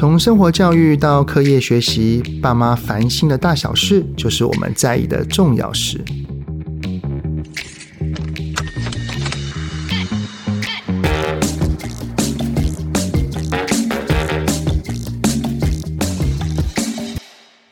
从生活教育到课业学习，爸妈烦心的大小事，就是我们在意的重要事。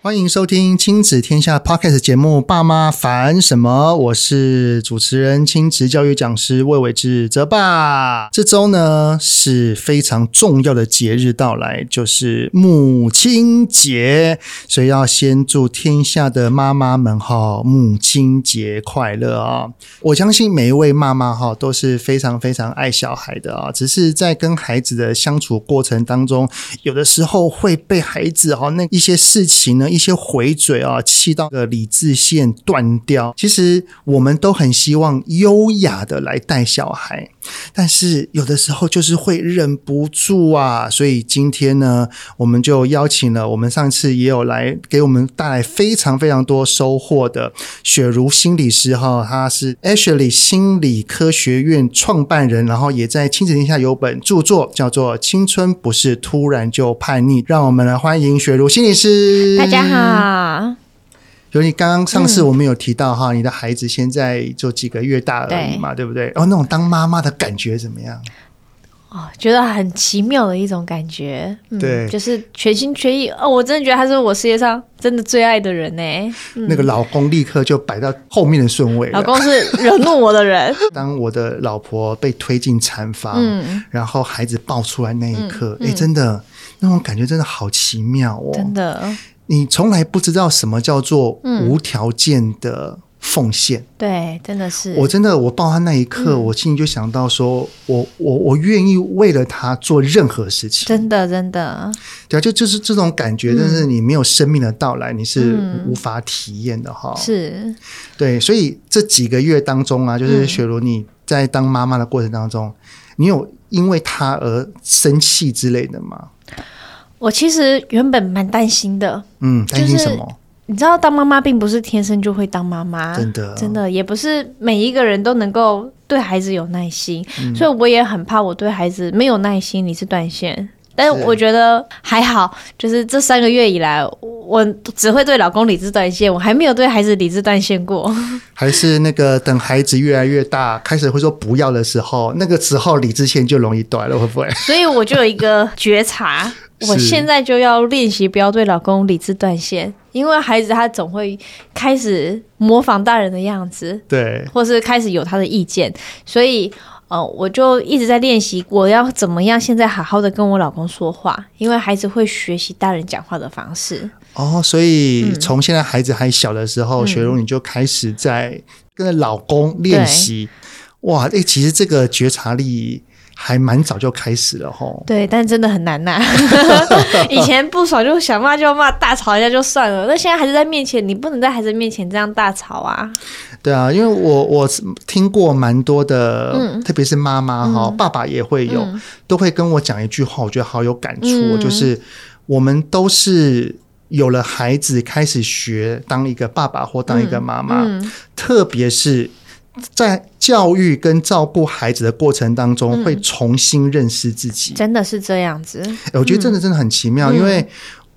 欢迎收听亲子天下 Podcast 节目《爸妈烦什么》，我是主持人亲子教育讲师魏伟志泽爸。这周呢是非常重要的节日到来，就是母亲节，所以要先祝天下的妈妈们哈母亲节快乐啊！我相信每一位妈妈哈都是非常非常爱小孩的啊，只是在跟孩子的相处过程当中，有的时候会被孩子哈那一些事情呢。一一些回嘴啊，气到的理智线断掉。其实我们都很希望优雅的来带小孩，但是有的时候就是会忍不住啊。所以今天呢，我们就邀请了我们上次也有来给我们带来非常非常多收获的雪茹心理师哈，他是 Ashley 心理科学院创办人，然后也在亲子天下有本著作叫做《青春不是突然就叛逆》。让我们来欢迎雪茹心理师。大家。啊，就你刚刚上次我们有提到哈，嗯、你的孩子现在就几个月大而已嘛，对，对不对？哦，那种当妈妈的感觉怎么样？哦，觉得很奇妙的一种感觉，嗯、对，就是全心全意哦，我真的觉得他是我世界上真的最爱的人呢。嗯、那个老公立刻就摆到后面的顺位，老公是惹怒我的人。当我的老婆被推进产房，嗯、然后孩子抱出来那一刻，哎、真的。那种感觉真的好奇妙哦！真的，你从来不知道什么叫做无条件的奉献。嗯、对，真的是。我真的，我抱他那一刻，嗯、我心里就想到说，我我我愿意为了他做任何事情。真的，真的。对啊，就就是这种感觉，但是你没有生命的到来，嗯、你是无法体验的哈。是。对，所以这几个月当中啊，就是雪茹你在当妈妈的过程当中，嗯、你有因为他而生气之类的吗？我其实原本蛮担心的，嗯，担心什么？你知道，当妈妈并不是天生就会当妈妈，真的，真的也不是每一个人都能够对孩子有耐心，嗯、所以我也很怕我对孩子没有耐心，你是断线。但是我觉得还好，就是这三个月以来，我只会对老公理智断线，我还没有对孩子理智断线过。还是那个等孩子越来越大，开始会说不要的时候，那个时候理智线就容易断了，会不会？所以我就有一个觉察，我现在就要练习不要对老公理智断线，因为孩子他总会开始模仿大人的样子，对，或是开始有他的意见，所以。哦，我就一直在练习，我要怎么样现在好好的跟我老公说话，因为孩子会学习大人讲话的方式。哦，所以从现在孩子还小的时候，嗯、雪茹你就开始在跟着老公练习。对哇，哎、欸，其实这个觉察力还蛮早就开始了吼。对，但真的很难呐、啊。以前不爽就想骂就骂，大吵一架就算了。那现在孩子在面前，你不能在孩子面前这样大吵啊。对啊，因为我我听过蛮多的，嗯、特别是妈妈哈，嗯、爸爸也会有，嗯、都会跟我讲一句话，我觉得好有感触，嗯、就是我们都是有了孩子开始学当一个爸爸或当一个妈妈，嗯嗯、特别是在教育跟照顾孩子的过程当中，会重新认识自己，真的是这样子。我觉得真的真的很奇妙，嗯、因为。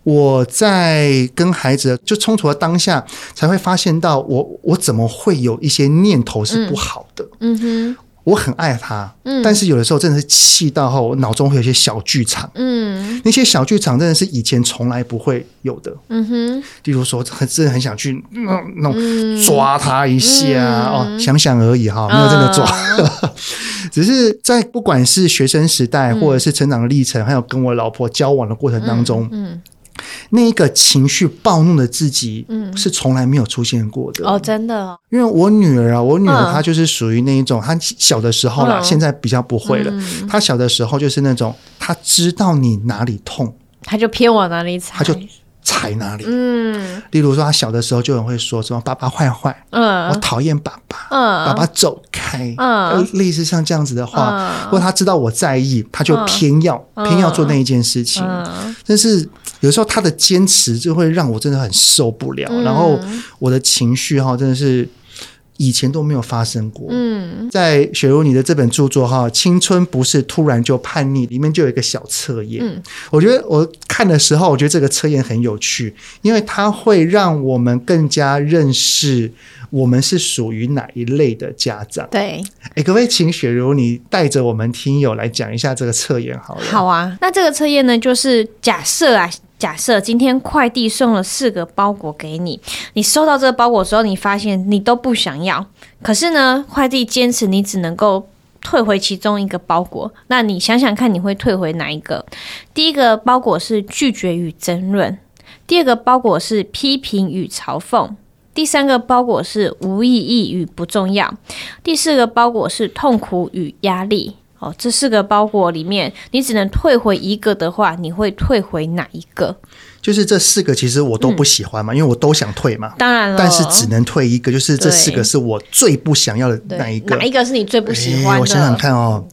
我在跟孩子就冲突的当下，才会发现到我我怎么会有一些念头是不好的。嗯，嗯哼，我很爱他，嗯，但是有的时候真的是气到后，我脑中会有些小剧场。嗯，那些小剧场真的是以前从来不会有的。嗯哼，例如说，很真的很想去那那种抓他一下，嗯，哦，想想而已哈，没有真的抓。嗯，只是在不管是学生时代，或者是成长的历程，还有跟我老婆交往的过程当中，嗯。嗯那一个情绪暴怒的自己，嗯，是从来没有出现过的。哦，真的。因为我女儿啊，我女儿她就是属于那一种，她小的时候啦，现在比较不会了。她小的时候就是那种，她知道你哪里痛，她就偏往哪里踩，她就踩哪里。嗯，例如说，他小的时候就很会说什么“爸爸坏坏”，嗯，我讨厌爸爸，嗯，爸爸走开，嗯，类似像这样子的话，或者她知道我在意，他就偏要偏要做那一件事情，但是。有时候他的坚持就会让我真的很受不了，嗯、然后我的情绪哈真的是以前都没有发生过。嗯，在雪茹你的这本著作哈，《青春不是突然就叛逆》里面就有一个小测验。嗯，我觉得我看的时候，我觉得这个测验很有趣，因为它会让我们更加认识我们是属于哪一类的家长。对，哎，可不可以请雪茹你带着我们听友来讲一下这个测验好了？好啊，那这个测验呢，就是假设啊。假设今天快递送了四个包裹给你，你收到这个包裹的时候，你发现你都不想要，可是呢，快递坚持你只能够退回其中一个包裹，那你想想看，你会退回哪一个？第一个包裹是拒绝与争论，第二个包裹是批评与嘲讽，第三个包裹是无意义与不重要，第四个包裹是痛苦与压力。哦，这四个包裹里面，你只能退回一个的话，你会退回哪一个？就是这四个，其实我都不喜欢嘛，嗯、因为我都想退嘛。当然了，但是只能退一个，就是这四个是我最不想要的那一个。哪一个是你最不喜欢的？我想想看哦，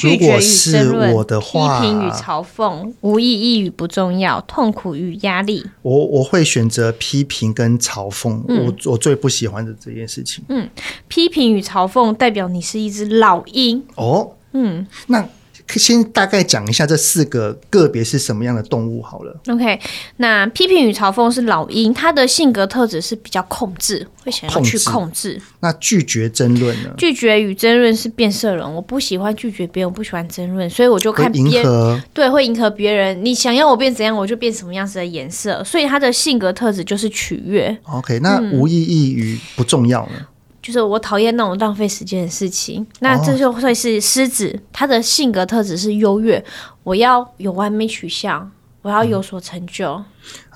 如果是我的话，批评与嘲讽，无意义与不重要，痛苦与压力。我我会选择批评跟嘲讽，嗯、我我最不喜欢的这件事情。嗯，批评与嘲讽代表你是一只老鹰哦。嗯，那先大概讲一下这四个个别是什么样的动物好了。OK，那批评与嘲讽是老鹰，它的性格特质是比较控制，会想要去控制。那拒绝争论呢？拒绝与争论是变色龙，我不喜欢拒绝别人，我不喜欢争论，所以我就看别人迎合，对，会迎合别人。你想要我变怎样，我就变什么样子的颜色。所以它的性格特质就是取悦。OK，那无意义与不重要呢？嗯就是我讨厌那种浪费时间的事情，那这就会是狮子，它的性格特质是优越，我要有完美取向，我要有所成就。嗯、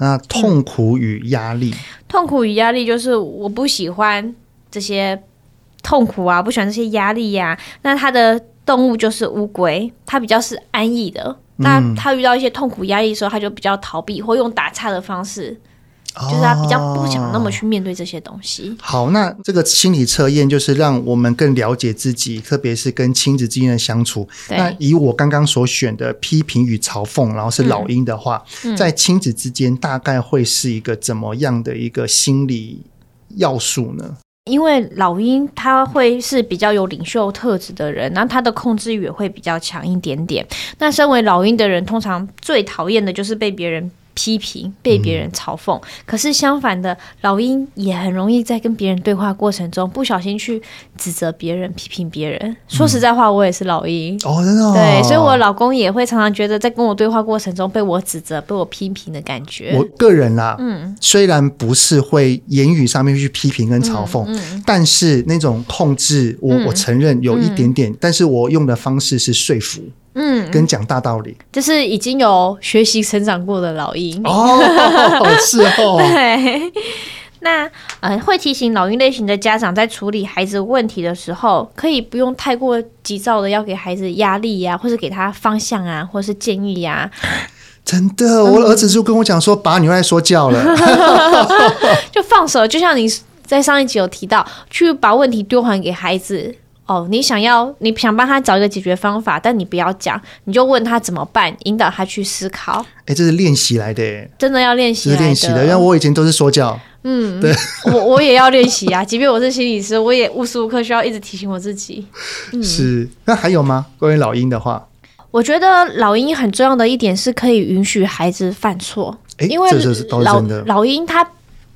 那痛苦与压力，痛苦与压力就是我不喜欢这些痛苦啊，不喜欢这些压力呀、啊。那它的动物就是乌龟，它比较是安逸的。那它遇到一些痛苦压力的时候，它就比较逃避，或用打岔的方式。就是他比较不想那么去面对这些东西。哦、好，那这个心理测验就是让我们更了解自己，特别是跟亲子之间的相处。那以我刚刚所选的批评与嘲讽，然后是老鹰的话，嗯嗯、在亲子之间大概会是一个怎么样的一个心理要素呢？因为老鹰他会是比较有领袖特质的人，那他的控制欲也会比较强一点点。那身为老鹰的人，通常最讨厌的就是被别人。批评被别人嘲讽，嗯、可是相反的，老鹰也很容易在跟别人对话过程中不小心去指责别人、批评别人。嗯、说实在话，我也是老鹰哦，真的、哦。对，所以我老公也会常常觉得在跟我对话过程中被我指责、被我批评的感觉。我个人啦，嗯，虽然不是会言语上面去批评跟嘲讽，但是那种控制，我、嗯、我承认有一点点，嗯、但是我用的方式是说服。嗯，跟讲大道理，就是已经有学习成长过的老鹰哦，是哦。对，那呃，会提醒老鹰类型的家长在处理孩子问题的时候，可以不用太过急躁的要给孩子压力呀、啊，或是给他方向啊，或是建议呀、啊。真的，我的儿子就跟我讲说，爸，你又在说教了，就放手，就像你在上一集有提到，去把问题丢还给孩子。哦，你想要，你想帮他找一个解决方法，但你不要讲，你就问他怎么办，引导他去思考。哎、欸，这是练习来的，真的要练习，是练习的。因为我以前都是说教，嗯，对，我我也要练习啊。即便我是心理师，我也无时无刻需要一直提醒我自己。嗯、是，那还有吗？关于老鹰的话，我觉得老鹰很重要的一点是可以允许孩子犯错，欸、因为老老鹰他。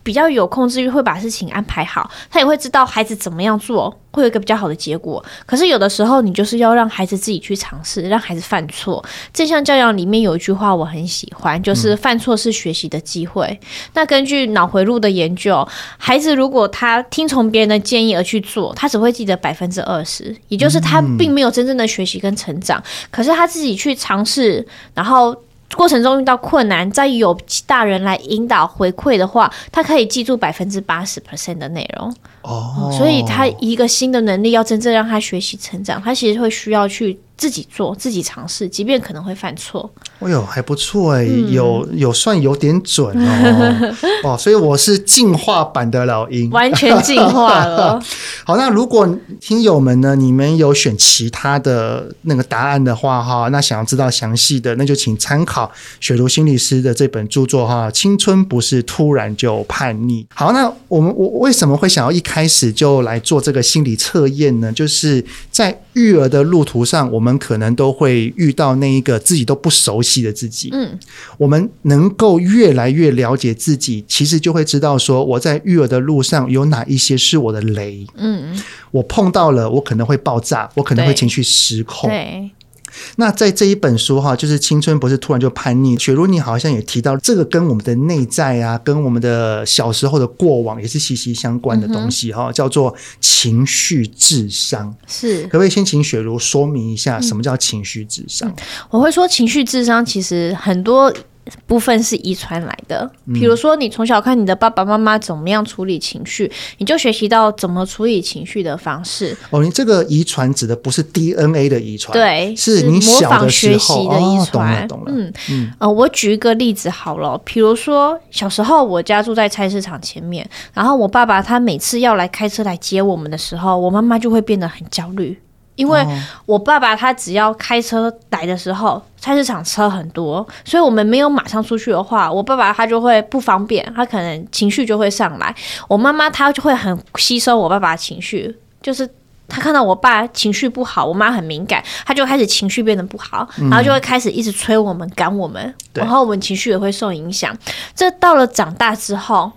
比较有控制欲，会把事情安排好，他也会知道孩子怎么样做会有一个比较好的结果。可是有的时候，你就是要让孩子自己去尝试，让孩子犯错。正向教养里面有一句话我很喜欢，就是犯错是学习的机会。嗯、那根据脑回路的研究，孩子如果他听从别人的建议而去做，他只会记得百分之二十，也就是他并没有真正的学习跟成长。嗯、可是他自己去尝试，然后。过程中遇到困难，再有大人来引导回馈的话，他可以记住百分之八十 percent 的内容。哦、嗯，所以他一个新的能力要真正让他学习成长，他其实会需要去。自己做，自己尝试，即便可能会犯错。哎呦，还不错哎，嗯、有有算有点准哦 哦，所以我是进化版的老鹰，完全进化了。好，那如果听友们呢，你们有选其他的那个答案的话哈，那想要知道详细的，那就请参考雪茹心理师的这本著作哈，《青春不是突然就叛逆》。好，那我们我为什么会想要一开开始就来做这个心理测验呢？就是在育儿的路途上，我们可能都会遇到那一个自己都不熟悉的自己。嗯，我们能够越来越了解自己，其实就会知道说我在育儿的路上有哪一些是我的雷。嗯，我碰到了，我可能会爆炸，我可能会情绪失控。对。那在这一本书哈，就是青春不是突然就叛逆。雪茹，你好像也提到这个跟我们的内在啊，跟我们的小时候的过往也是息息相关的东西哈，叫做情绪智商。是，可不可以先请雪茹说明一下什么叫情绪智商？嗯，我会说情绪智商其实很多。部分是遗传来的，比如说你从小看你的爸爸妈妈怎么样处理情绪，你就学习到怎么处理情绪的方式。哦，你这个遗传指的不是 DNA 的遗传，对，是你模仿学习的遗传。哦，懂了，懂了。嗯嗯，呃，我举一个例子好了，比如说小时候我家住在菜市场前面，然后我爸爸他每次要来开车来接我们的时候，我妈妈就会变得很焦虑。因为我爸爸他只要开车来的时候，菜市场车很多，所以我们没有马上出去的话，我爸爸他就会不方便，他可能情绪就会上来。我妈妈她就会很吸收我爸爸的情绪，就是她看到我爸情绪不好，我妈很敏感，她就开始情绪变得不好，然后就会开始一直催我们赶我们，然后我们情绪也会受影响。这到了长大之后，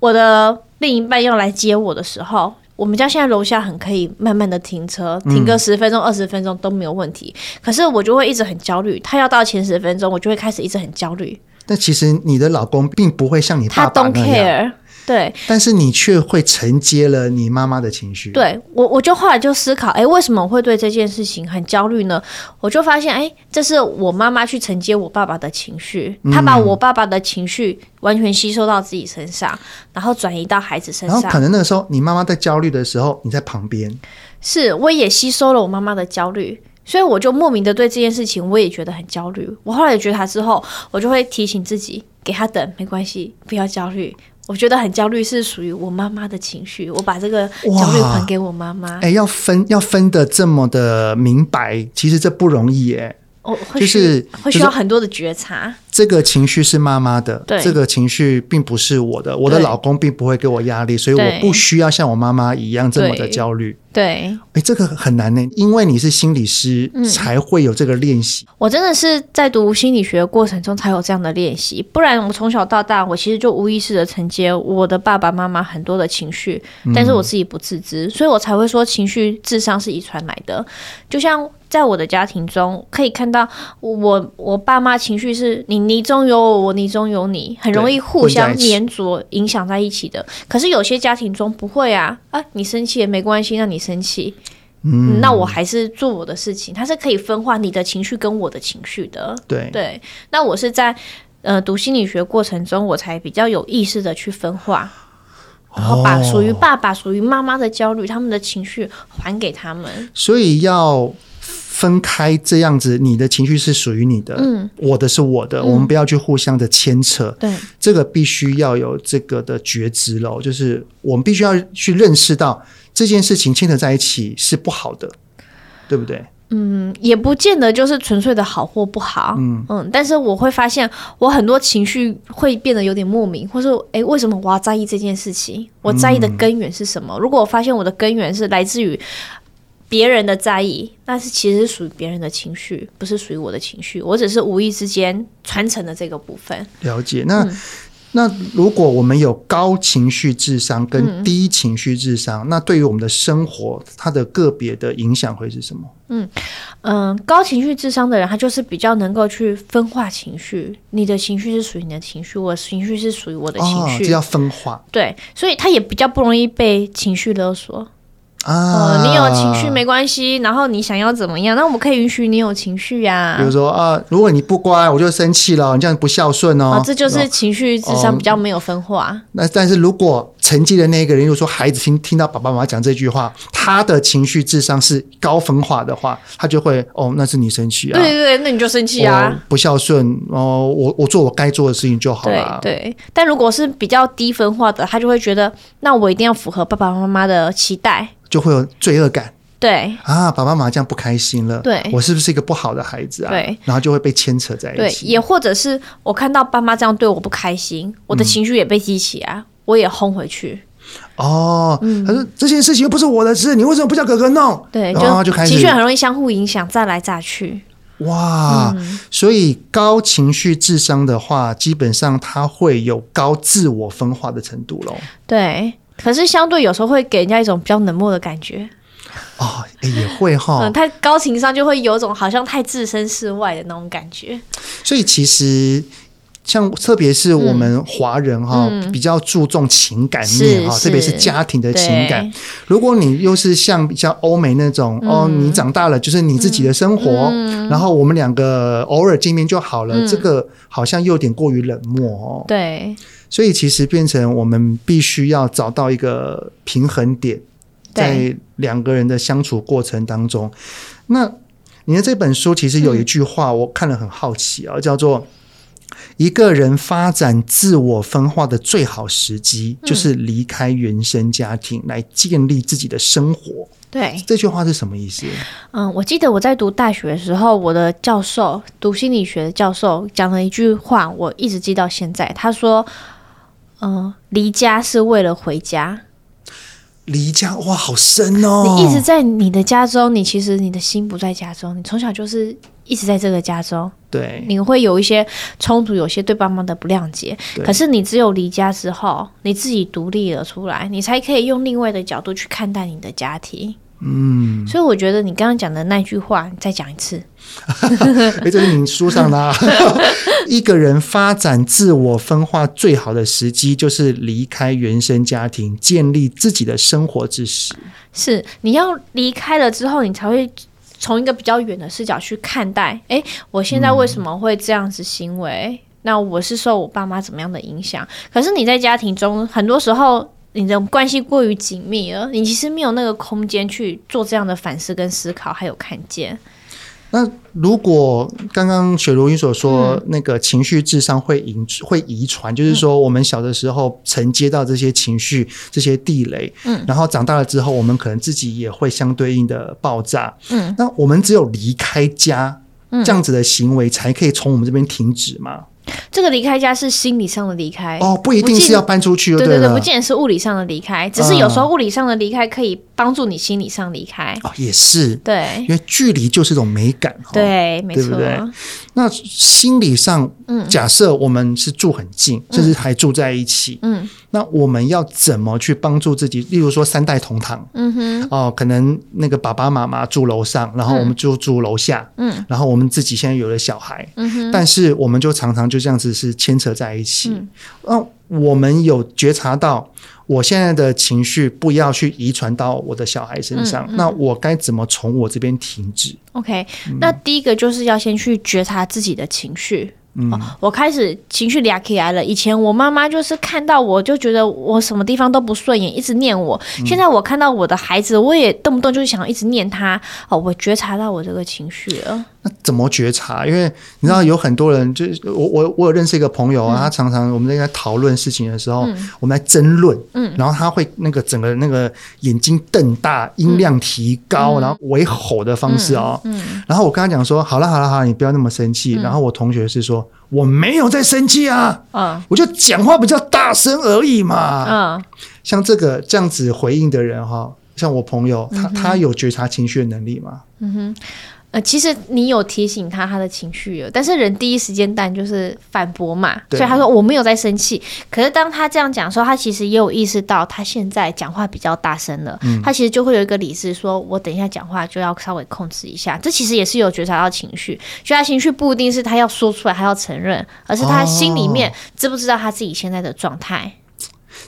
我的另一半要来接我的时候。我们家现在楼下很可以慢慢的停车，停个十分钟、二十分钟都没有问题。可是我就会一直很焦虑，他要到前十分钟，我就会开始一直很焦虑。但其实你的老公并不会像你爸爸那样。他 don't care。对，但是你却会承接了你妈妈的情绪。对我，我就后来就思考，哎，为什么我会对这件事情很焦虑呢？我就发现，哎，这是我妈妈去承接我爸爸的情绪，她把我爸爸的情绪完全吸收到自己身上，然后转移到孩子身上。然后可能那个时候，你妈妈在焦虑的时候，你在旁边。是，我也吸收了我妈妈的焦虑，所以我就莫名的对这件事情，我也觉得很焦虑。我后来觉察之后，我就会提醒自己，给他等，没关系，不要焦虑。我觉得很焦虑，是属于我妈妈的情绪。我把这个焦虑还给我妈妈。哎，要分要分的这么的明白，其实这不容易耶。哦，就是会需要很多的觉察。这个情绪是妈妈的，对，这个情绪并不是我的。我的老公并不会给我压力，所以我不需要像我妈妈一样这么的焦虑。对，哎，这个很难呢，因为你是心理师，嗯，才会有这个练习。我真的是在读心理学的过程中才有这样的练习，不然我从小到大，我其实就无意识的承接我的爸爸妈妈很多的情绪，但是我自己不自知，所以我才会说情绪智商是遗传来的。就像在我的家庭中，可以看到我我爸妈情绪是你。你中有我，我你中有你，很容易互相黏着，影响在一起的。可是有些家庭中不会啊，啊，你生气也没关系，那你生气，嗯，那我还是做我的事情。它是可以分化你的情绪跟我的情绪的。对对，那我是在呃读心理学过程中，我才比较有意识的去分化，然后把属于爸爸、属于妈妈的焦虑、他们的情绪还给他们。所以要。分开这样子，你的情绪是属于你的，嗯，我的是我的，嗯，我们不要去互相的牵扯，对，这个必须要有这个的觉知喽，就是我们必须要去认识到这件事情牵扯在一起是不好的，对不对？嗯，也不见得就是纯粹的好或不好，嗯嗯，但是我会发现我很多情绪会变得有点莫名，或是诶，为什么我要在意这件事情？我在意的根源是什么？嗯，如果我发现我的根源是来自于。别人的在意，那是其实是属于别人的情绪，不是属于我的情绪。我只是无意之间传承的这个部分。了解。那、嗯、那如果我们有高情绪智商跟低情绪智商，嗯、那对于我们的生活，它的个别的影响会是什么？嗯嗯、呃，高情绪智商的人，他就是比较能够去分化情绪。你的情绪是属于你的情绪，我的情绪是属于我的情绪，这、哦、叫分化。对，所以他也比较不容易被情绪勒索。啊、哦，你有情绪没关系，然后你想要怎么样？那我们可以允许你有情绪呀、啊。比如说啊，如果你不乖，我就生气了，你这样不孝顺哦。啊，这就是情绪智商比较没有分化。哦、那但是如果成绩的那个人，如果说孩子听听到爸爸妈妈讲这句话，他的情绪智商是高分化的话，他就会哦，那是你生气啊。对对对，那你就生气啊。不孝顺哦，我我做我该做的事情就好了。对对，但如果是比较低分化的，他就会觉得，那我一定要符合爸爸妈妈的期待。就会有罪恶感，对啊，爸爸妈妈这样不开心了，对，我是不是一个不好的孩子啊？对，然后就会被牵扯在一起。对，也或者是我看到爸妈这样对我不开心，我的情绪也被激起啊，嗯、我也轰回去。哦，嗯、他说这件事情又不是我的事，你为什么不叫哥哥弄？对，然后就开始情绪很容易相互影响，炸来炸去。哇，嗯、所以高情绪智商的话，基本上他会有高自我分化的程度喽。对，可是相对有时候会给人家一种比较冷漠的感觉。哦，也会哈、太高情商就会有种好像太置身事外的那种感觉。所以其实。像特别是我们华人哈，嗯、比较注重情感面哈，特别是家庭的情感。如果你又是像比较欧美那种、嗯、哦，你长大了就是你自己的生活，嗯、然后我们两个偶尔见面就好了，嗯、这个好像又有点过于冷漠哦。对，所以其实变成我们必须要找到一个平衡点，在两个人的相处过程当中。那你的这本书其实有一句话，我看了很好奇啊，嗯、叫做。一个人发展自我分化的最好时机，就是离开原生家庭来建立自己的生活。对，这句话是什么意思？嗯，我记得我在读大学的时候，我的教授读心理学的教授讲了一句话，我一直记到现在。他说：“嗯，离家是为了回家。”离家哇，好深哦！你一直在你的家中，你其实你的心不在家中，你从小就是一直在这个家中。对，你会有一些冲突，有些对爸妈的不谅解。可是你只有离家之后，你自己独立了出来，你才可以用另外的角度去看待你的家庭。嗯，所以我觉得你刚刚讲的那句话，你再讲一次。哎，这是你书上的啊。一个人发展自我分化最好的时机，就是离开原生家庭，建立自己的生活之时。是，你要离开了之后，你才会从一个比较远的视角去看待。哎，我现在为什么会这样子行为？嗯、那我是受我爸妈怎么样的影响？可是你在家庭中，很多时候。你的关系过于紧密了，你其实没有那个空间去做这样的反思跟思考，还有看见。那如果刚刚雪如你所说，嗯、那个情绪智商会遗会遗传，就是说我们小的时候承接到这些情绪、这些地雷，嗯，然后长大了之后，我们可能自己也会相对应的爆炸，嗯。那我们只有离开家，这样子的行为，才可以从我们这边停止吗？这个离开家是心理上的离开哦，不一定是要搬出去。对对对，不见得是物理上的离开，只是有时候物理上的离开可以帮助你心理上离开。哦，也是对，因为距离就是一种美感。对，没错。对。那心理上，嗯，假设我们是住很近，甚至还住在一起，嗯，那我们要怎么去帮助自己？例如说三代同堂，嗯哼，哦，可能那个爸爸妈妈住楼上，然后我们就住楼下，嗯，然后我们自己现在有了小孩，嗯哼，但是我们就常常就。就这样子是牵扯在一起。嗯，嗯，我们有觉察到，我现在的情绪不要去遗传到我的小孩身上。那我该怎么从我这边停止？OK，嗯，那第一个就是要先去觉察自己的情绪。嗯、哦，我开始情绪俩起来了。以前我妈妈就是看到我就觉得我什么地方都不顺眼，一直念我。嗯、现在我看到我的孩子，我也动不动就是想一直念他。哦，我觉察到我这个情绪了。那怎么觉察？因为你知道有很多人，就是我我我有认识一个朋友啊，嗯、他常常我们在讨论事情的时候，嗯、我们在争论，嗯，然后他会那个整个那个眼睛瞪大，音量提高，嗯、然后为吼的方式哦，嗯，嗯。然后我跟他讲说，好了好了好了，你不要那么生气。嗯、然后我同学是说。我没有在生气啊，嗯，我就讲话比较大声而已嘛，嗯，像这个这样子回应的人哈，像我朋友，他他有觉察情绪的能力吗？嗯哼。呃，其实你有提醒他他的情绪了，但是人第一时间但就是反驳嘛，所以他说我没有在生气。可是当他这样讲的时候，他其实也有意识到他现在讲话比较大声了，嗯、他其实就会有一个理智说，我等一下讲话就要稍微控制一下。这其实也是有觉察到情绪，觉察情绪不一定是他要说出来，他要承认，而是他心里面知不知道他自己现在的状态。哦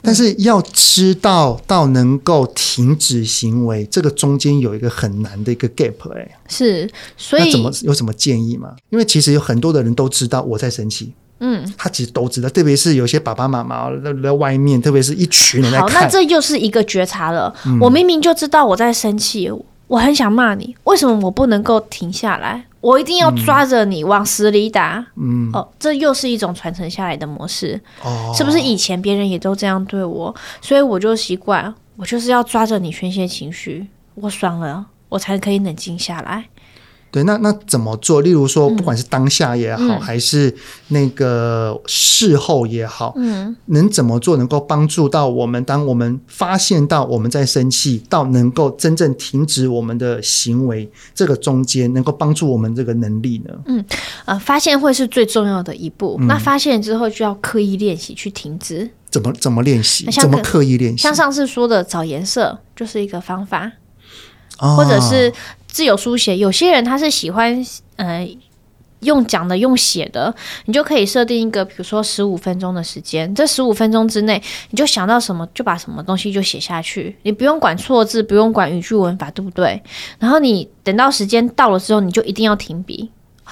但是要知道到能够停止行为，这个中间有一个很难的一个 gap 哎、欸，是，所以怎么有什么建议吗？因为其实有很多的人都知道我在生气，嗯，他其实都知道，特别是有些爸爸妈妈在在外面，特别是一群人在看，好，那这又是一个觉察了。嗯、我明明就知道我在生气，我很想骂你，为什么我不能够停下来？我一定要抓着你往死里打，嗯，哦，这又是一种传承下来的模式，哦，是不是以前别人也都这样对我，所以我就习惯，我就是要抓着你宣泄情绪，我爽了，我才可以冷静下来。对，那那怎么做？例如说，不管是当下也好，嗯、还是那个事后也好，嗯，能怎么做能够帮助到我们？当我们发现到我们在生气，到能够真正停止我们的行为，这个中间能够帮助我们这个能力呢？嗯，呃，发现会是最重要的一步。嗯、那发现之后就要刻意练习去停止。怎么怎么练习？怎么刻意练习？像上次说的找颜色就是一个方法，哦、或者是。自由书写，有些人他是喜欢呃用讲的，用写的，你就可以设定一个，比如说十五分钟的时间，这十五分钟之内，你就想到什么就把什么东西就写下去，你不用管错字，不用管语句文法，对不对？然后你等到时间到了之后，你就一定要停笔。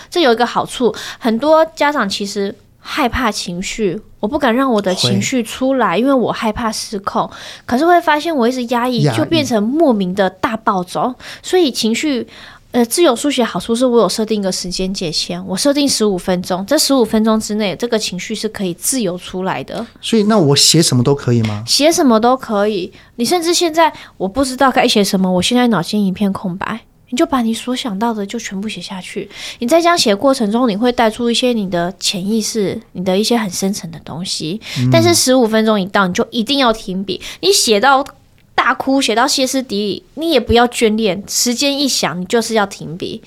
这有一个好处，很多家长其实。害怕情绪，我不敢让我的情绪出来，因为我害怕失控。可是会发现我一直压抑，就变成莫名的大暴走。所以情绪，呃，自由书写好处是我有设定一个时间界限，我设定十五分钟，这十五分钟之内，这个情绪是可以自由出来的。所以，那我写什么都可以吗？写什么都可以。你甚至现在我不知道该写什么，我现在脑筋一片空白。你就把你所想到的就全部写下去。你在这样写的过程中，你会带出一些你的潜意识，你的一些很深层的东西。嗯、但是十五分钟一到，你就一定要停笔。你写到大哭，写到歇斯底里，你也不要眷恋。时间一响，你就是要停笔。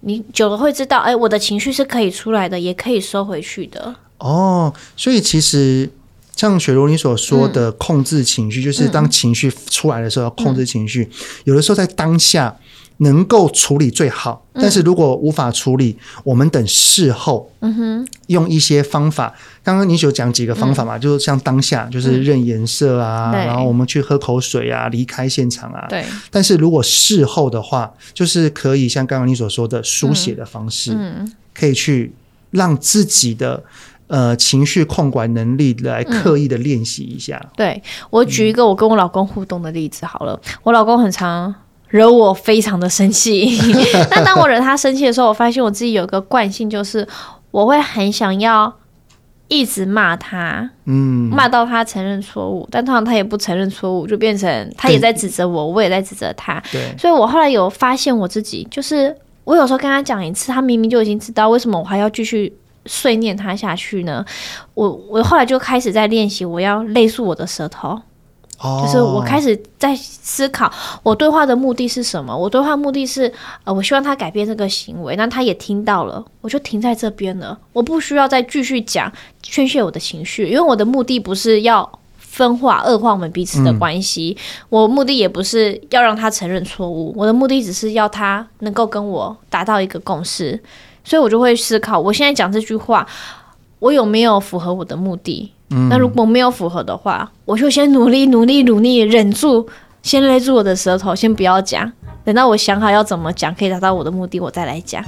你久了会知道，哎，我的情绪是可以出来的，也可以收回去的。哦，所以其实像雪茹你所说的控制情绪，嗯、就是当情绪出来的时候要控制情绪。嗯、有的时候在当下。能够处理最好，但是如果无法处理，嗯、我们等事后，嗯哼，用一些方法。刚刚你有讲几个方法嘛，嗯、就是像当下，就是认颜色啊，嗯、然后我们去喝口水啊，离开现场啊。对。但是如果事后的话，就是可以像刚刚你所说的书写的方式，嗯，可以去让自己的呃情绪控管能力来刻意的练习一下。嗯、对，我举一个我跟我老公互动的例子好了，我老公很常。惹我非常的生气，那当我惹他生气的时候，我发现我自己有一个惯性，就是我会很想要一直骂他，嗯，骂到他承认错误，但通常他也不承认错误，就变成他也在指责我，我也在指责他，对，所以我后来有发现我自己，就是我有时候跟他讲一次，他明明就已经知道，为什么我还要继续碎念他下去呢？我我后来就开始在练习，我要勒住我的舌头。就是我开始在思考，我对话的目的是什么？我对话目的是，呃，我希望他改变这个行为，那他也听到了，我就停在这边了。我不需要再继续讲宣泄我的情绪，因为我的目的不是要分化、恶化我们彼此的关系，嗯、我目的也不是要让他承认错误，我的目的只是要他能够跟我达到一个共识，所以我就会思考，我现在讲这句话，我有没有符合我的目的？嗯，那如果没有符合的话，我就先努力、努力、努力，忍住，先勒住我的舌头，先不要讲。等到我想好要怎么讲，可以达到我的目的，我再来讲。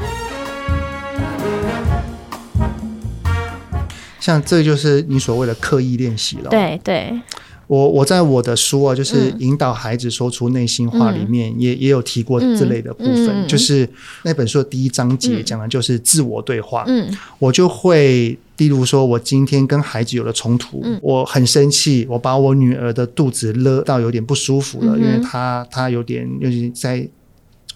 像这就是你所谓的刻意练习了。对对。我我在我的书啊，就是引导孩子说出内心话里面也，也、嗯、也有提过这类的部分。嗯嗯、就是那本书的第一章节讲的就是自我对话。嗯，我就会，例如说，我今天跟孩子有了冲突，嗯、我很生气，我把我女儿的肚子勒到有点不舒服了，嗯、因为她她有点有点在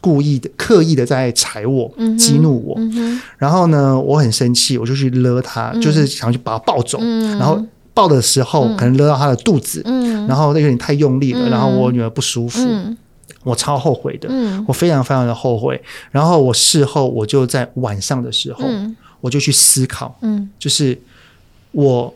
故意的、刻意的在踩我、嗯、激怒我。嗯、然后呢，我很生气，我就去勒她，嗯、就是想去把她抱走，嗯、然后。抱的时候可能勒到她的肚子，嗯、然后那有点太用力了，嗯、然后我女儿不舒服，嗯、我超后悔的，嗯、我非常非常的后悔。然后我事后我就在晚上的时候，嗯、我就去思考，嗯、就是我。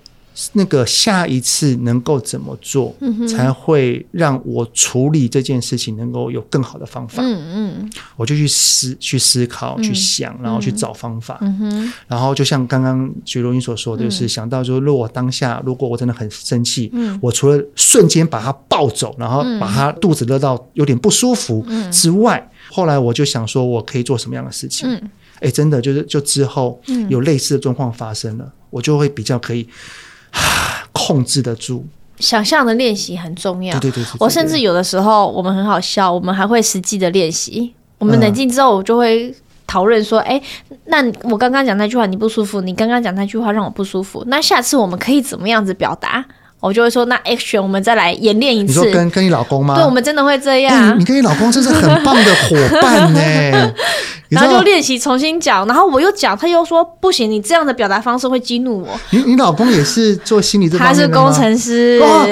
那个下一次能够怎么做，嗯、才会让我处理这件事情能够有更好的方法？嗯嗯，我就去思去思考、嗯、去想，然后去找方法。嗯哼，然后就像刚刚雪茹你所说的，就是想到说，如果我当下如果我真的很生气，嗯，我除了瞬间把他抱走，然后把他肚子热到有点不舒服之外，嗯、后来我就想说，我可以做什么样的事情？嗯，哎，真的就是就之后有类似的状况发生了，嗯、我就会比较可以。控制得住，想象的练习很重要。对对对，对，我甚至有的时候我们很好笑，我们还会实际的练习。我们冷静之后，我就会讨论说：“哎、嗯，那我刚刚讲那句话你不舒服，你刚刚讲那句话让我不舒服，那下次我们可以怎么样子表达？”我就会说：“那 action，我们再来演练一次。”你说跟跟你老公吗？对，我们真的会这样。欸、你跟你老公真是很棒的伙伴呢。然后就练习重新讲，然后我又讲，他又说不行，你这样的表达方式会激怒我。你你老公也是做心理这方面的？他 是工程师，哦、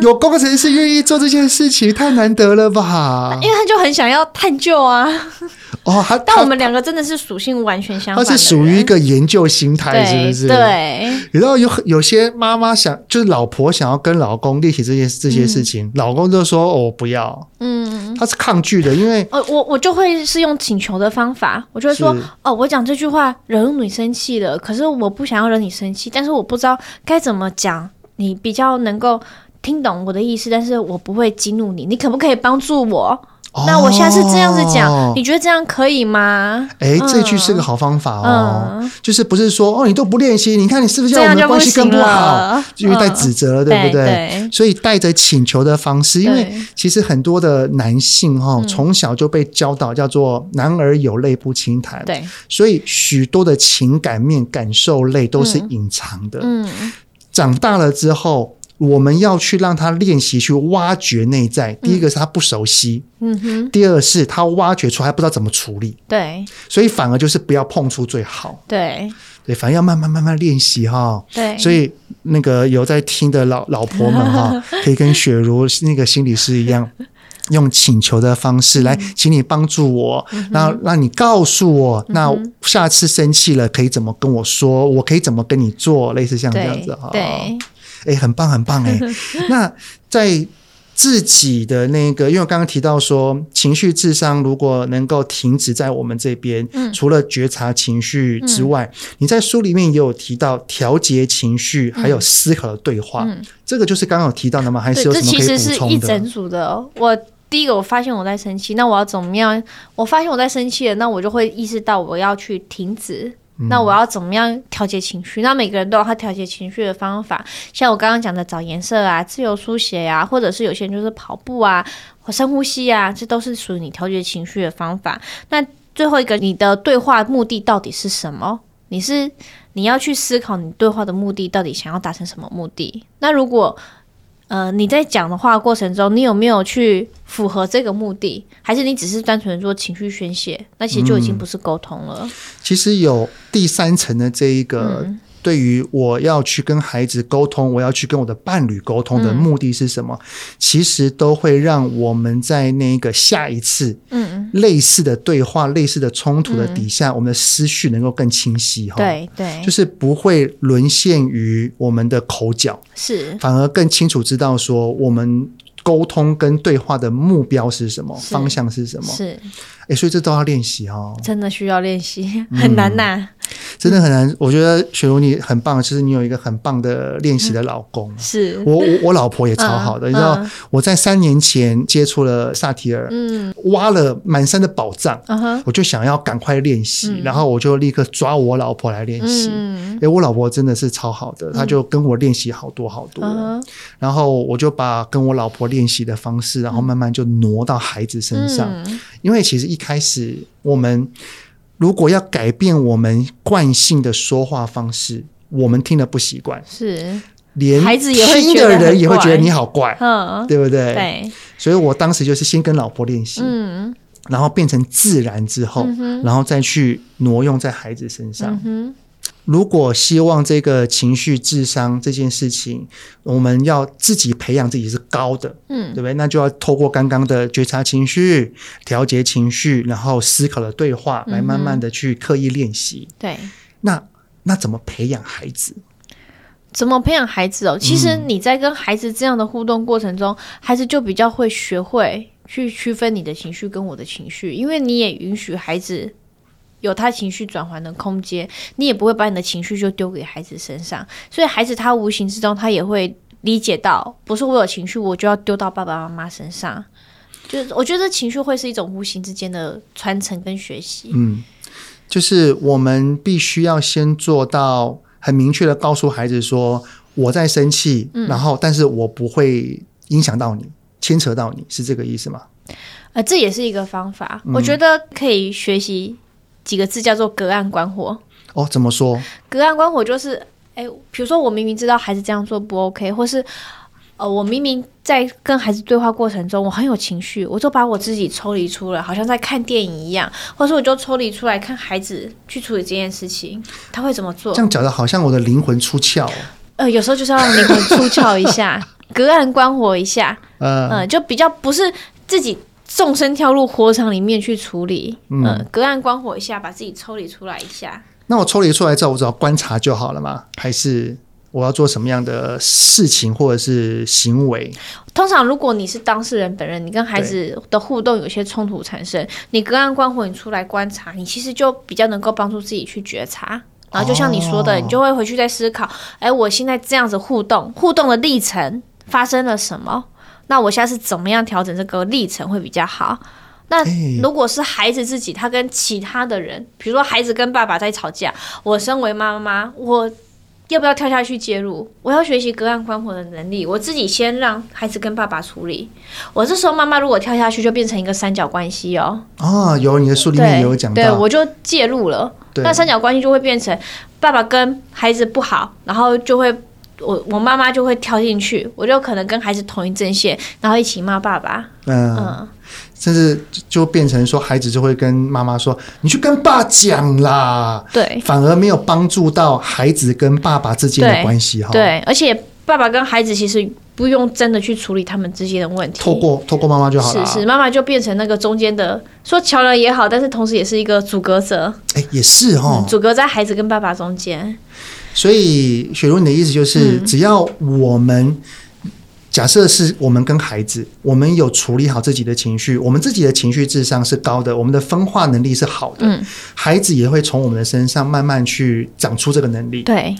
有工程师愿意做这件事情，太难得了吧？因为他就很想要探究啊。哦，但我们两个真的是属性完全相反。他是属于一个研究心态，是不是？对。然后有有些妈妈想，就是老婆想要跟老公练习这些这些事情，嗯、老公就说：“哦，不要。”嗯，他是抗拒的，因为呃，我我就会是用请求的方法，我就会说：“哦，我讲这句话惹你生气了，可是我不想要惹你生气，但是我不知道该怎么讲，你比较能够听懂我的意思，但是我不会激怒你，你可不可以帮助我？”那我下次这样子讲，哦、你觉得这样可以吗？哎，这句是个好方法哦，嗯、就是不是说哦，你都不练习，你看你是不是让我们的关系更不好？就因为带指责了，嗯、对不对？对对，所以带着请求的方式，因为其实很多的男性哈、哦，从小就被教导叫做“男儿有泪不轻弹”，对，所以许多的情感面、感受类都是隐藏的。嗯，长大了之后。我们要去让他练习去挖掘内在。第一个是他不熟悉，嗯哼。第二是他挖掘出来还不知道怎么处理，对。所以反而就是不要碰触最好，对对。反正要慢慢慢慢练习哈，对。所以那个有在听的老老婆们哈，可以跟雪茹那个心理师一样，用请求的方式来，请你帮助我，然后让你告诉我，那下次生气了可以怎么跟我说，我可以怎么跟你做，类似像这样子哈，对。哎，很棒，很棒！哎，那在自己的那个，因为我刚刚提到说，情绪智商如果能够停止在我们这边，嗯，除了觉察情绪之外，嗯，你在书里面也有提到调节情绪，还有思考的对话，嗯，这个就是刚刚有提到的吗？还是有什么可以补充的？这其实是一整组的哦。我第一个，我发现我在生气，那我要怎么样？我发现我在生气了，那我就会意识到我要去停止。那我要怎么样调节情绪？那每个人都有他调节情绪的方法，像我刚刚讲的找颜色啊、自由书写呀、啊，或者是有些人就是跑步啊、深呼吸啊，这都是属于你调节情绪的方法。那最后一个，你的对话目的到底是什么？你是你要去思考你对话的目的到底想要达成什么目的？那如果呃，你在讲的话过程中，你有没有去符合这个目的？还是你只是单纯做情绪宣泄？那其实就已经不是沟通了。嗯，其实有第三层的这一个。嗯对于我要去跟孩子沟通，我要去跟我的伴侣沟通的目的是什么？嗯、其实都会让我们在那个下一次，嗯，类似的对话、嗯、类似的冲突的底下，嗯、我们的思绪能够更清晰哈。对对，就是不会沦陷于我们的口角，是反而更清楚知道说我们沟通跟对话的目标是什么，方向是什么。是，哎，所以这都要练习哦，真的需要练习，很难呐、啊。嗯真的很难，我觉得雪茹你很棒，其实你有一个很棒的练习的老公。是。我我我老婆也超好的，你知道我在三年前接触了萨提尔，嗯，挖了满山的宝藏，我就想要赶快练习，然后我就立刻抓我老婆来练习。哎，我老婆真的是超好的，她就跟我练习好多好多，然后我就把跟我老婆练习的方式，然后慢慢就挪到孩子身上，因为其实一开始我们。如果要改变我们惯性的说话方式，我们听了不习惯，是。连孩子也会听的人也会觉得你好怪，嗯，对不对？对，所以我当时就是先跟老婆练习，嗯，然后变成自然之后，嗯、然后再去挪用在孩子身上。嗯如果希望这个情绪智商这件事情，我们要自己培养自己是高的，嗯，对不对？那就要透过刚刚的觉察情绪、调节情绪，然后思考的对话，来慢慢的去刻意练习。对，那那怎么培养孩子？怎么培养孩子哦？其实你在跟孩子这样的互动过程中，嗯、孩子就比较会学会去区分你的情绪跟我的情绪，因为你也允许孩子。有他情绪转换的空间，你也不会把你的情绪就丢给孩子身上，所以孩子他无形之中他也会理解到，不是我有情绪我就要丢到爸爸妈妈身上，就是我觉得情绪会是一种无形之间的传承跟学习。嗯，就是我们必须要先做到很明确的告诉孩子说，我在生气，嗯、然后但是我不会影响到你，牵扯到你，是这个意思吗？呃，这也是一个方法，嗯、我觉得可以学习。几个字叫做隔岸观火哦？怎么说？隔岸观火就是，哎，比如说我明明知道孩子这样做不 OK，或是呃，我明明在跟孩子对话过程中，我很有情绪，我就把我自己抽离出来，好像在看电影一样，或者说我就抽离出来看孩子去处理这件事情，他会怎么做？这样讲的好像我的灵魂出窍。呃，有时候就是要让灵魂出窍一下，隔岸观火一下，嗯、呃，就比较不是自己。纵身跳入火场里面去处理，嗯、呃，隔岸观火一下，把自己抽离出来一下。那我抽离出来之后，我只要观察就好了吗？还是我要做什么样的事情或者是行为？通常，如果你是当事人本人，你跟孩子的互动有些冲突产生，你隔岸观火，你出来观察，你其实就比较能够帮助自己去觉察。然后，就像你说的，哦、你就会回去再思考：哎，我现在这样子互动，互动的历程发生了什么？那我现在是怎么样调整这个历程会比较好？那如果是孩子自己，他跟其他的人，比如说孩子跟爸爸在吵架，我身为妈妈，我要不要跳下去介入？我要学习隔岸观火的能力，我自己先让孩子跟爸爸处理。我这时候妈妈如果跳下去，就变成一个三角关系哦。啊，有你的书里面有讲到，对，我就介入了。那三角关系就会变成爸爸跟孩子不好，然后就会。我我妈妈就会跳进去，我就可能跟孩子同一阵线，然后一起骂爸爸。嗯，嗯，甚至就变成说，孩子就会跟妈妈说：“你去跟爸讲啦。”对，反而没有帮助到孩子跟爸爸之间的关系哈。对，而且爸爸跟孩子其实不用真的去处理他们之间的问题，透过透过妈妈就好了。是是，妈妈就变成那个中间的说桥梁也好，但是同时也是一个阻隔者。哎，也是哈、嗯，阻隔在孩子跟爸爸中间。所以，雪茹，你的意思就是，只要我们假设是我们跟孩子，我们有处理好自己的情绪，我们自己的情绪智商是高的，我们的分化能力是好的，孩子也会从我们的身上慢慢去长出这个能力。对。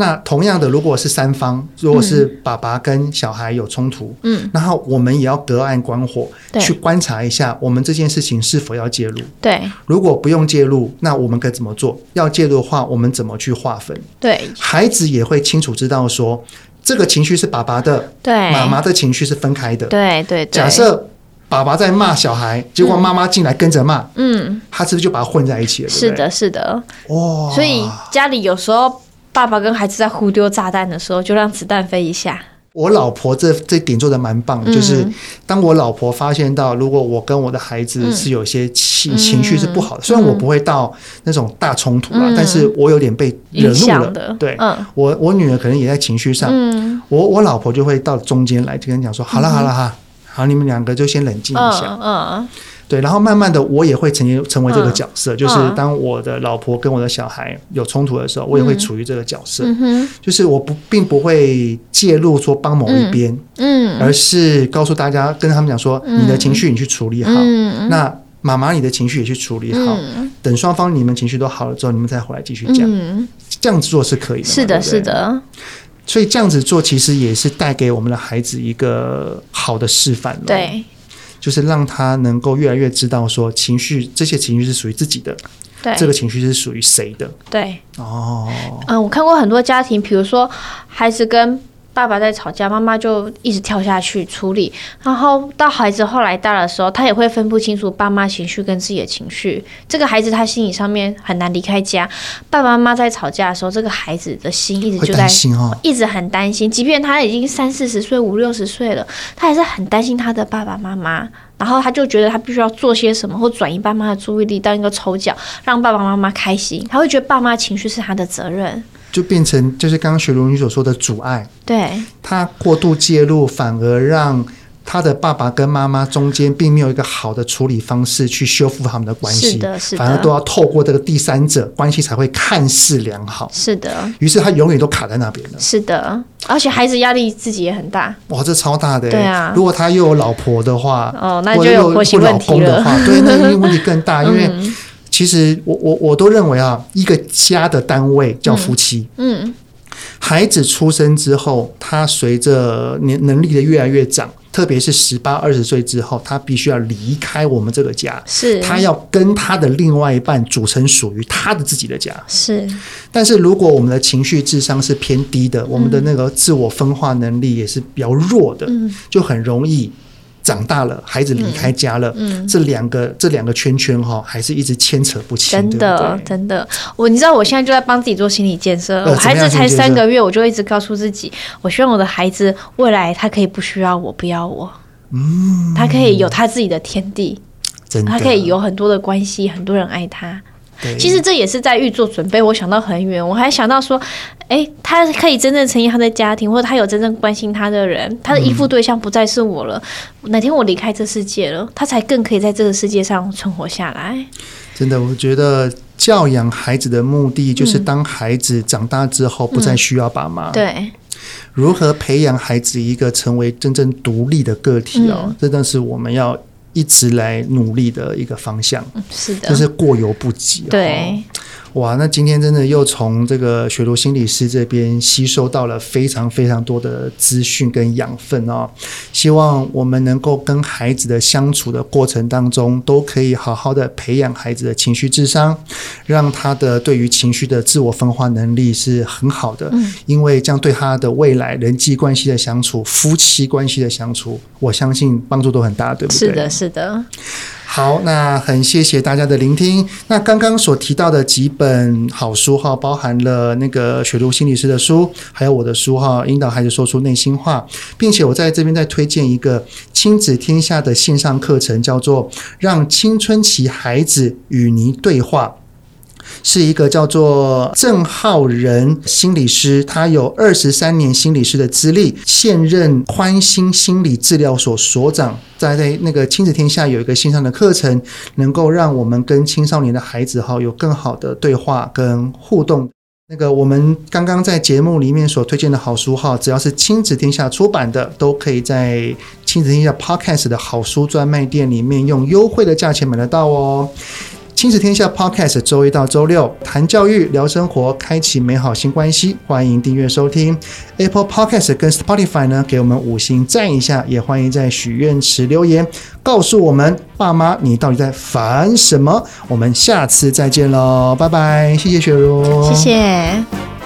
那同样的，如果是三方，如果是爸爸跟小孩有冲突，嗯，然后我们也要隔岸观火，对，去观察一下我们这件事情是否要介入。对，如果不用介入，那我们该怎么做？要介入的话，我们怎么去划分？对，孩子也会清楚知道说，这个情绪是爸爸的，对，妈妈的情绪是分开的。对对，对。假设爸爸在骂小孩，结果妈妈进来跟着骂，嗯，他是不是就把它混在一起了？是的，是的。哇，所以家里有时候。爸爸跟孩子在互丢炸弹的时候，就让子弹飞一下。我老婆这这点做的蛮棒，嗯，就是当我老婆发现到，如果我跟我的孩子是有些情，嗯、情绪是不好的，虽然我不会到那种大冲突啊，嗯，但是我有点被惹怒了。对，嗯，我我女儿可能也在情绪上，嗯，我我老婆就会到中间来，就跟你讲说，好了好了哈，好，你们两个就先冷静一下，嗯。嗯对，然后慢慢的，我也会成为成为这个角色，嗯，就是当我的老婆跟我的小孩有冲突的时候，嗯，我也会处于这个角色，嗯，就是我不并不会介入说帮某一边，嗯，而是告诉大家，跟他们讲说，嗯，你的情绪你去处理好，嗯，那妈妈你的情绪也去处理好，嗯，等双方你们情绪都好了之后，你们再回来继续讲，嗯，这样子做是可以的，是的，是的，所以这样子做其实也是带给我们的孩子一个好的示范，对。就是让他能够越来越知道说，情绪这些情绪是属于自己的，对，这个情绪是属于谁的？对，哦，嗯，我看过很多家庭，比如说孩子跟。爸爸在吵架，妈妈就一直跳下去处理，然后到孩子后来大的时候，他也会分不清楚爸妈情绪跟自己的情绪。这个孩子他心理上面很难离开家。爸爸妈妈在吵架的时候，这个孩子的心一直就在，哦、一直很担心。即便他已经三四十岁、五六十岁了，他还是很担心他的爸爸妈妈。然后他就觉得他必须要做些什么，或转移爸妈的注意力，当一个抽奖，让爸爸妈妈开心。他会觉得爸妈情绪是他的责任。就变成就是刚刚雪茹你所说的阻碍，对，他过度介入，反而让他的爸爸跟妈妈中间并没有一个好的处理方式去修复他们的关系，是的，是的，反而都要透过这个第三者关系才会看似良好，是的。于是他永远都卡在那边了，是的。而且孩子压力自己也很大，哇，这超大的，对啊。如果他又有老婆的话，哦，那就有婆媳问题了，对，那问题更大，因为。嗯其实我我我都认为啊，一个家的单位叫夫妻。嗯，嗯，孩子出生之后，他随着年能力的越来越长，特别是十八二十岁之后，他必须要离开我们这个家，是他要跟他的另外一半组成属于他的自己的家。是，但是如果我们的情绪智商是偏低的，我们的那个自我分化能力也是比较弱的，嗯，就很容易。长大了，孩子离开家了，嗯，这两个这两个圈圈哈，还是一直牵扯不清。真的，对对真的，我你知道，我现在就在帮自己做心理建设。我孩子才三个月，我就一直告诉自己，我希望我的孩子未来他可以不需要我，不要我，嗯，他可以有他自己的天地，真的，他可以有很多的关系，很多人爱他。其实这也是在预做准备。我想到很远，我还想到说，哎，他可以真正成立他的家庭，或者他有真正关心他的人，他的依附对象不再是我了。嗯、哪天我离开这世界了，他才更可以在这个世界上存活下来。真的，我觉得教养孩子的目的，就是当孩子长大之后不再需要爸妈。嗯、对，如何培养孩子一个成为真正独立的个体哦，真的是我们要。一直来努力的一个方向，是的，就是过犹不及。对。哇，那今天真的又从这个雪茹心理师这边吸收到了非常非常多的资讯跟养分哦。希望我们能够跟孩子的相处的过程当中，都可以好好的培养孩子的情绪智商，让他的对于情绪的自我分化能力是很好的。嗯，因为这样对他的未来人际关系的相处、夫妻关系的相处，我相信帮助都很大，对不对？是的，是的。好，那很谢谢大家的聆听。那刚刚所提到的几本好书哈，包含了那个雪茹心理师的书，还有我的书哈，引导孩子说出内心话，并且我在这边再推荐一个亲子天下的线上课程，叫做《让青春期孩子与你对话》。是一个叫做郑浩仁心理师，他有二十三年心理师的资历，现任宽心心理治疗所所长，在在那个亲子天下有一个线上的课程，能够让我们跟青少年的孩子哈有更好的对话跟互动。那个我们刚刚在节目里面所推荐的好书哈，只要是亲子天下出版的，都可以在亲子天下 Podcast 的好书专卖店里面用优惠的价钱买得到哦。亲子天下 Podcast，周一到周六谈教育、聊生活，开启美好新关系。欢迎订阅收听 Apple Podcast 跟 Spotify 呢，给我们五星赞一下，也欢迎在许愿池留言，告诉我们爸妈你到底在烦什么。我们下次再见喽，拜拜，谢谢雪茹，谢谢。